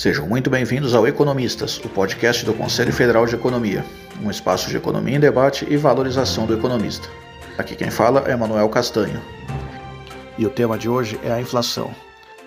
Sejam muito bem-vindos ao Economistas, o podcast do Conselho Federal de Economia, um espaço de economia em debate e valorização do economista. Aqui quem fala é Manuel Castanho. E o tema de hoje é a inflação.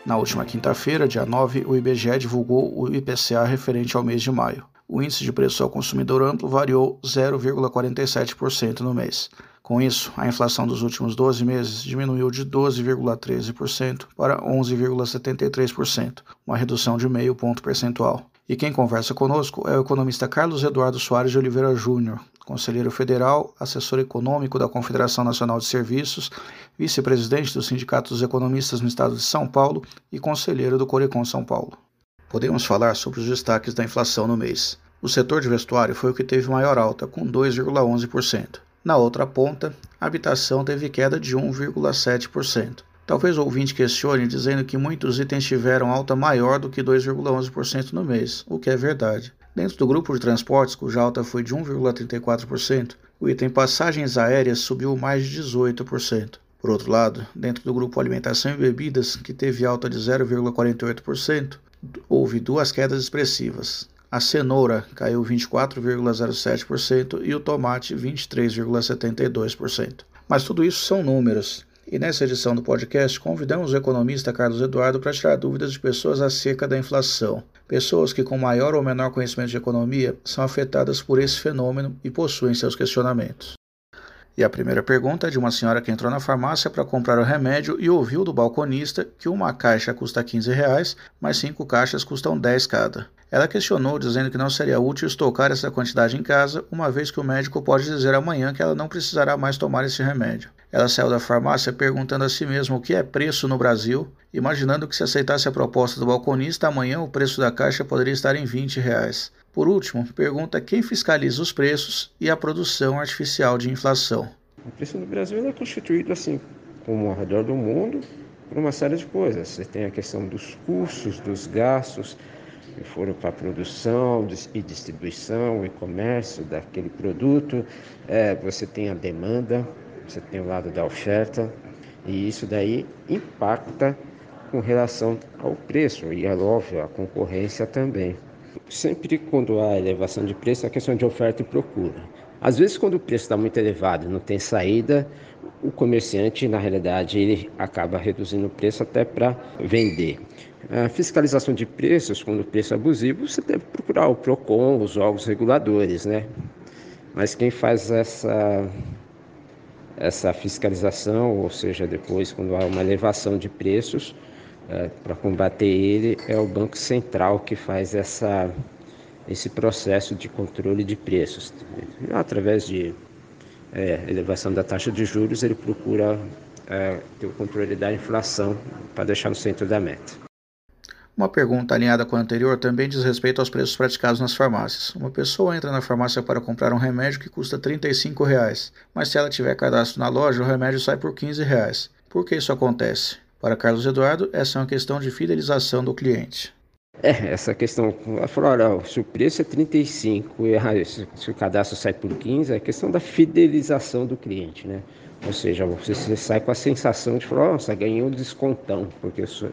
Na última quinta-feira, dia 9, o IBGE divulgou o IPCA referente ao mês de maio. O índice de preço ao consumidor amplo variou 0,47% no mês. Com isso, a inflação dos últimos 12 meses diminuiu de 12,13% para 11,73%, uma redução de meio ponto percentual. E quem conversa conosco é o economista Carlos Eduardo Soares de Oliveira Júnior, conselheiro federal, assessor econômico da Confederação Nacional de Serviços, vice-presidente do Sindicato dos Economistas no Estado de São Paulo e conselheiro do Corecon São Paulo. Podemos falar sobre os destaques da inflação no mês. O setor de vestuário foi o que teve maior alta, com 2,11%. Na outra ponta, a habitação teve queda de 1,7%. Talvez o ouvinte questione dizendo que muitos itens tiveram alta maior do que 2,11% no mês, o que é verdade. Dentro do grupo de transportes, cuja alta foi de 1,34%, o item passagens aéreas subiu mais de 18%. Por outro lado, dentro do grupo alimentação e bebidas, que teve alta de 0,48%, houve duas quedas expressivas. A cenoura caiu 24,07% e o tomate 23,72%. Mas tudo isso são números. E nessa edição do podcast, convidamos o economista Carlos Eduardo para tirar dúvidas de pessoas acerca da inflação. Pessoas que, com maior ou menor conhecimento de economia, são afetadas por esse fenômeno e possuem seus questionamentos. E a primeira pergunta é de uma senhora que entrou na farmácia para comprar o remédio e ouviu do balconista que uma caixa custa 15 reais, mas cinco caixas custam 10 cada. Ela questionou, dizendo que não seria útil estocar essa quantidade em casa, uma vez que o médico pode dizer amanhã que ela não precisará mais tomar esse remédio. Ela saiu da farmácia perguntando a si mesma o que é preço no Brasil, imaginando que se aceitasse a proposta do balconista, amanhã o preço da caixa poderia estar em 20 reais. Por último, pergunta quem fiscaliza os preços e a produção artificial de inflação. O preço no Brasil é constituído assim, como ao redor do mundo, por uma série de coisas. Você tem a questão dos custos, dos gastos, que foram para a produção e distribuição e comércio daquele produto. É, você tem a demanda, você tem o lado da oferta, e isso daí impacta com relação ao preço e, é óbvio, a concorrência também. Sempre quando há elevação de preço, é questão de oferta e procura. Às vezes, quando o preço está muito elevado e não tem saída, o comerciante, na realidade, ele acaba reduzindo o preço até para vender. A fiscalização de preços, quando o preço é abusivo, você deve procurar o PROCON, os órgãos reguladores, né? Mas quem faz essa, essa fiscalização, ou seja, depois quando há uma elevação de preços, é, para combater ele, é o Banco Central que faz essa, esse processo de controle de preços. Através de é, elevação da taxa de juros, ele procura é, ter o controle da inflação para deixar no centro da meta. Uma pergunta alinhada com a anterior também diz respeito aos preços praticados nas farmácias. Uma pessoa entra na farmácia para comprar um remédio que custa 35 reais, mas se ela tiver cadastro na loja, o remédio sai por 15 reais. Por que isso acontece? Para Carlos Eduardo, essa é uma questão de fidelização do cliente. É, essa questão, ela falou, olha, se o preço é 35 e se o cadastro sai por 15, é questão da fidelização do cliente, né? Ou seja, você, você sai com a sensação de falar, nossa, ganhei um descontão, porque eu sou,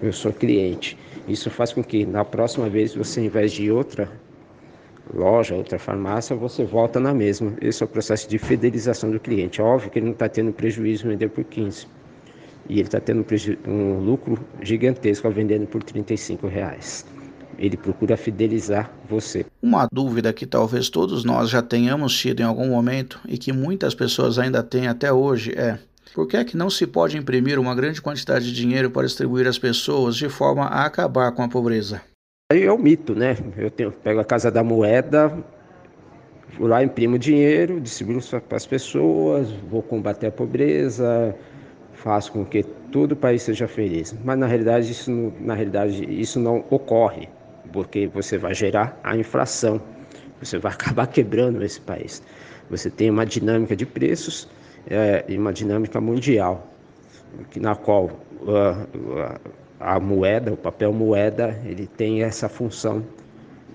eu sou cliente. Isso faz com que na próxima vez você, ao invés de outra loja, outra farmácia, você volta na mesma. Esse é o processo de fidelização do cliente. É óbvio que ele não está tendo prejuízo vender por 15. E ele está tendo um lucro gigantesco vendendo por 35 reais ele procura fidelizar você. Uma dúvida que talvez todos nós já tenhamos tido em algum momento e que muitas pessoas ainda têm até hoje é: por que é que não se pode imprimir uma grande quantidade de dinheiro para distribuir às pessoas de forma a acabar com a pobreza? Aí é o mito, né? Eu tenho, pego a casa da moeda, vou lá, imprimo dinheiro, distribuo para as pessoas, vou combater a pobreza, faço com que todo o país seja feliz. Mas na realidade isso, na realidade, isso não ocorre porque você vai gerar a inflação, você vai acabar quebrando esse país. Você tem uma dinâmica de preços é, e uma dinâmica mundial, na qual uh, a moeda, o papel moeda, ele tem essa função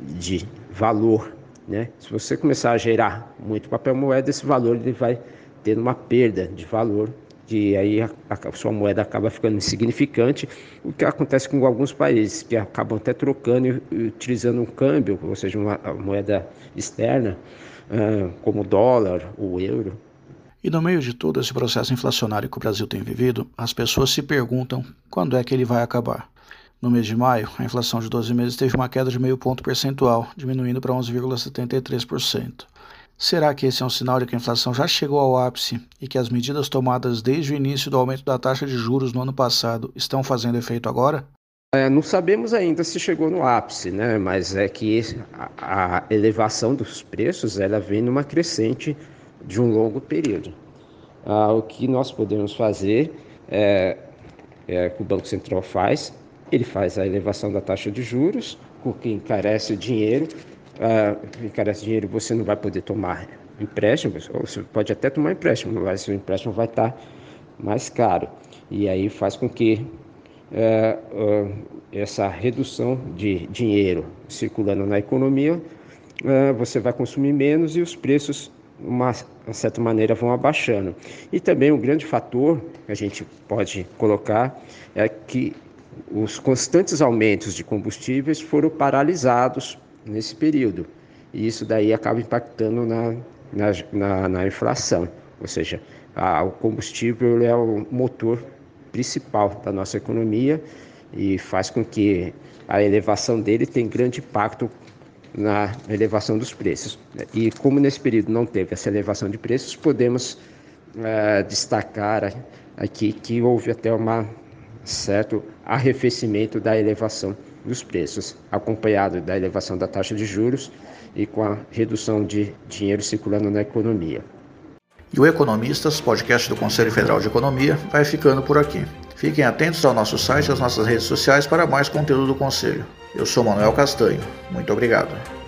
de valor. Né? Se você começar a gerar muito papel moeda, esse valor ele vai ter uma perda de valor que aí a, a, sua moeda acaba ficando insignificante, o que acontece com alguns países que acabam até trocando e utilizando um câmbio, ou seja, uma moeda externa, uh, como o dólar, o euro. E no meio de todo esse processo inflacionário que o Brasil tem vivido, as pessoas se perguntam quando é que ele vai acabar. No mês de maio, a inflação de 12 meses teve uma queda de meio ponto percentual, diminuindo para 11,73%. Será que esse é um sinal de que a inflação já chegou ao ápice e que as medidas tomadas desde o início do aumento da taxa de juros no ano passado estão fazendo efeito agora? É, não sabemos ainda se chegou no ápice, né? mas é que a, elevação dos preços ela vem numa crescente de um longo período. Ah, o que nós podemos fazer é, é que o Banco Central faz, ele faz a elevação da taxa de juros, o que encarece o dinheiro uh, encarece dinheiro, você não vai poder tomar empréstimo, ou você pode até tomar empréstimo, mas o empréstimo vai estar mais caro. E aí faz com que uh, uh, essa redução de dinheiro circulando na economia, uh, você vai consumir menos e os preços, de uma, uma certa maneira, vão abaixando. E também um grande fator que a gente pode colocar é que os constantes aumentos de combustíveis foram paralisados nesse período. E isso daí acaba impactando na, na, na, na inflação. Ou seja, a, o combustível é o motor principal da nossa economia e faz com que a elevação dele tenha grande impacto na elevação dos preços. E como nesse período não teve essa elevação de preços, podemos uh, destacar aqui que houve até um certo arrefecimento da elevação dos preços, acompanhado da elevação da taxa de juros e com a redução de dinheiro circulando na economia. E o Economistas, podcast do Conselho Federal de Economia, vai ficando por aqui. Fiquem atentos ao nosso site e às nossas redes sociais para mais conteúdo do Conselho. Eu sou Manuel Castanho. Muito obrigado.